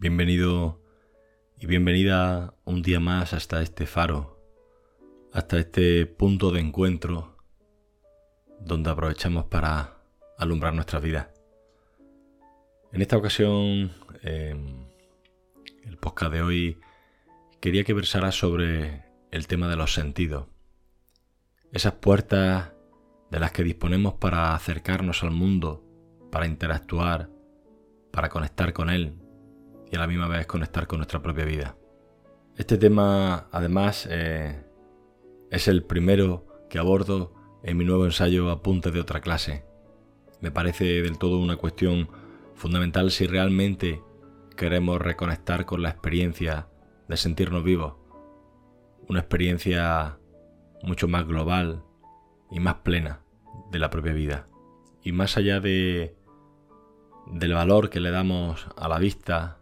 Bienvenido y bienvenida un día más hasta este faro, hasta este punto de encuentro donde aprovechamos para alumbrar nuestra vida. En esta ocasión, el podcast de hoy quería que versara sobre el tema de los sentidos. Esas puertas de las que disponemos para acercarnos al mundo, para interactuar, para conectar con él y a la misma vez conectar con nuestra propia vida. Este tema, además, eh, es el primero que abordo en mi nuevo ensayo Apuntes de otra clase. Me parece del todo una cuestión fundamental si realmente queremos reconectar con la experiencia de sentirnos vivos. Una experiencia mucho más global y más plena de la propia vida. Y más allá de del valor que le damos a la vista,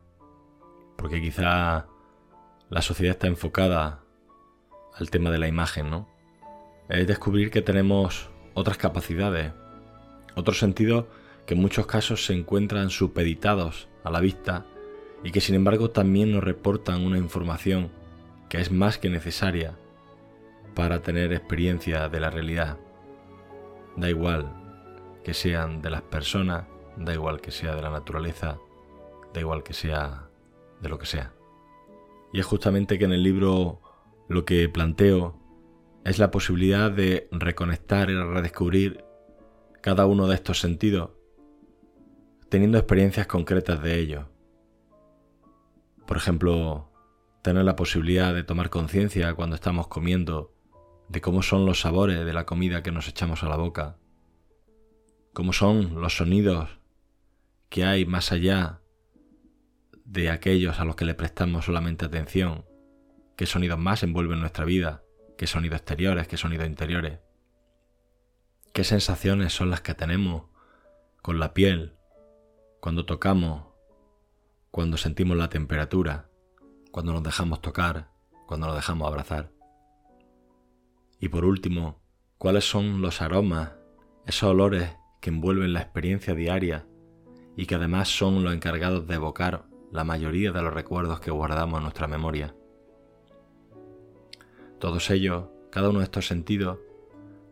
porque quizá la sociedad está enfocada al tema de la imagen, ¿no? Es descubrir que tenemos otras capacidades, otros sentidos que en muchos casos se encuentran supeditados a la vista y que sin embargo también nos reportan una información que es más que necesaria para tener experiencia de la realidad. Da igual que sean de las personas, da igual que sea de la naturaleza, da igual que sea de lo que sea. Y es justamente que en el libro lo que planteo es la posibilidad de reconectar y redescubrir cada uno de estos sentidos, teniendo experiencias concretas de ellos. Por ejemplo, tener la posibilidad de tomar conciencia cuando estamos comiendo de cómo son los sabores de la comida que nos echamos a la boca, cómo son los sonidos que hay más allá de aquellos a los que le prestamos solamente atención, qué sonidos más envuelven nuestra vida, qué sonidos exteriores, qué sonidos interiores, qué sensaciones son las que tenemos con la piel, cuando tocamos, cuando sentimos la temperatura, cuando nos dejamos tocar, cuando nos dejamos abrazar. Y por último, cuáles son los aromas, esos olores que envuelven la experiencia diaria y que además son los encargados de evocar la mayoría de los recuerdos que guardamos en nuestra memoria. Todos ellos, cada uno de estos sentidos,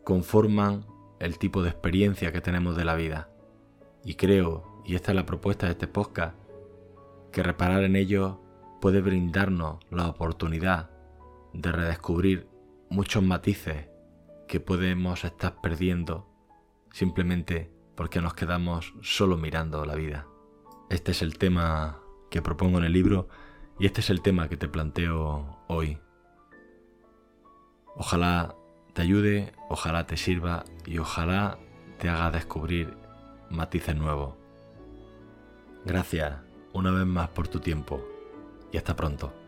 conforman el tipo de experiencia que tenemos de la vida. Y creo, y esta es la propuesta de este podcast, que reparar en ellos puede brindarnos la oportunidad de redescubrir muchos matices que podemos estar perdiendo simplemente porque nos quedamos solo mirando la vida. Este es el tema que propongo en el libro y este es el tema que te planteo hoy. Ojalá te ayude, ojalá te sirva y ojalá te haga descubrir matices nuevos. Gracias una vez más por tu tiempo y hasta pronto.